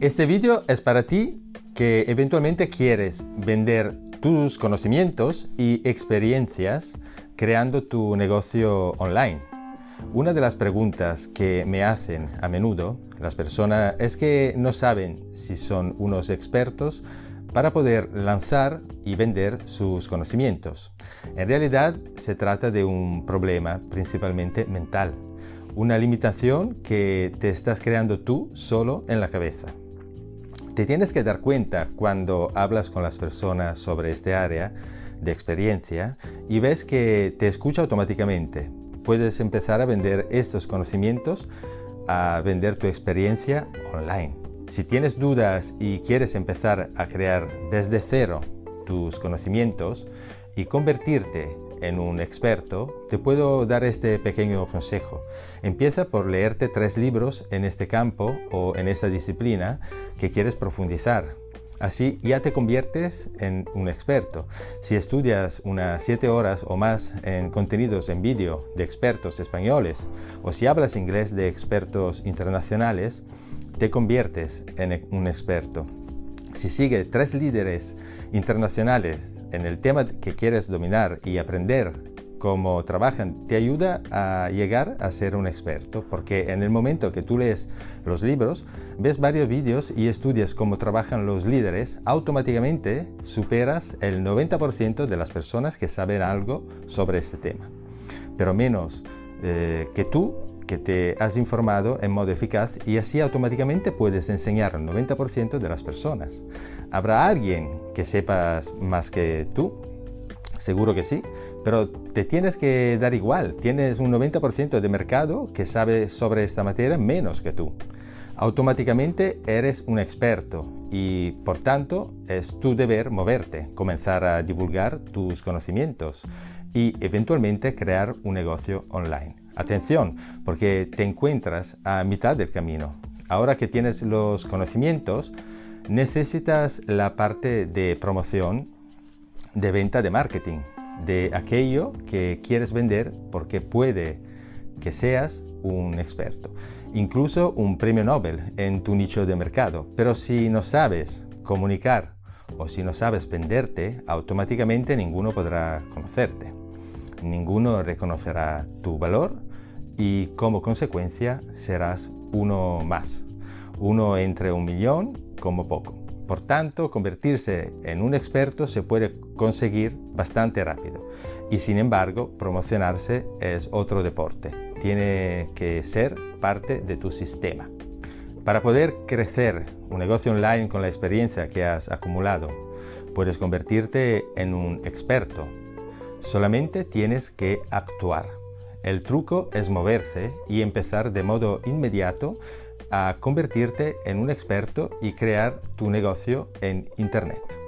Este vídeo es para ti que eventualmente quieres vender tus conocimientos y experiencias creando tu negocio online. Una de las preguntas que me hacen a menudo las personas es que no saben si son unos expertos para poder lanzar y vender sus conocimientos. En realidad se trata de un problema principalmente mental, una limitación que te estás creando tú solo en la cabeza. Te tienes que dar cuenta cuando hablas con las personas sobre este área de experiencia y ves que te escucha automáticamente. Puedes empezar a vender estos conocimientos, a vender tu experiencia online. Si tienes dudas y quieres empezar a crear desde cero tus conocimientos y convertirte en un experto, te puedo dar este pequeño consejo. Empieza por leerte tres libros en este campo o en esta disciplina que quieres profundizar. Así ya te conviertes en un experto. Si estudias unas 7 horas o más en contenidos en vídeo de expertos españoles o si hablas inglés de expertos internacionales, te conviertes en un experto. Si sigues tres líderes internacionales en el tema que quieres dominar y aprender cómo trabajan, te ayuda a llegar a ser un experto, porque en el momento que tú lees los libros, ves varios vídeos y estudias cómo trabajan los líderes, automáticamente superas el 90% de las personas que saben algo sobre este tema. Pero menos eh, que tú que te has informado en modo eficaz y así automáticamente puedes enseñar al 90% de las personas. ¿Habrá alguien que sepas más que tú? Seguro que sí, pero te tienes que dar igual. Tienes un 90% de mercado que sabe sobre esta materia menos que tú. Automáticamente eres un experto y por tanto es tu deber moverte, comenzar a divulgar tus conocimientos y eventualmente crear un negocio online. Atención, porque te encuentras a mitad del camino. Ahora que tienes los conocimientos, necesitas la parte de promoción, de venta, de marketing, de aquello que quieres vender porque puede que seas un experto, incluso un premio Nobel en tu nicho de mercado. Pero si no sabes comunicar o si no sabes venderte, automáticamente ninguno podrá conocerte ninguno reconocerá tu valor y como consecuencia serás uno más, uno entre un millón como poco. Por tanto, convertirse en un experto se puede conseguir bastante rápido y sin embargo promocionarse es otro deporte. Tiene que ser parte de tu sistema. Para poder crecer un negocio online con la experiencia que has acumulado, puedes convertirte en un experto Solamente tienes que actuar. El truco es moverse y empezar de modo inmediato a convertirte en un experto y crear tu negocio en Internet.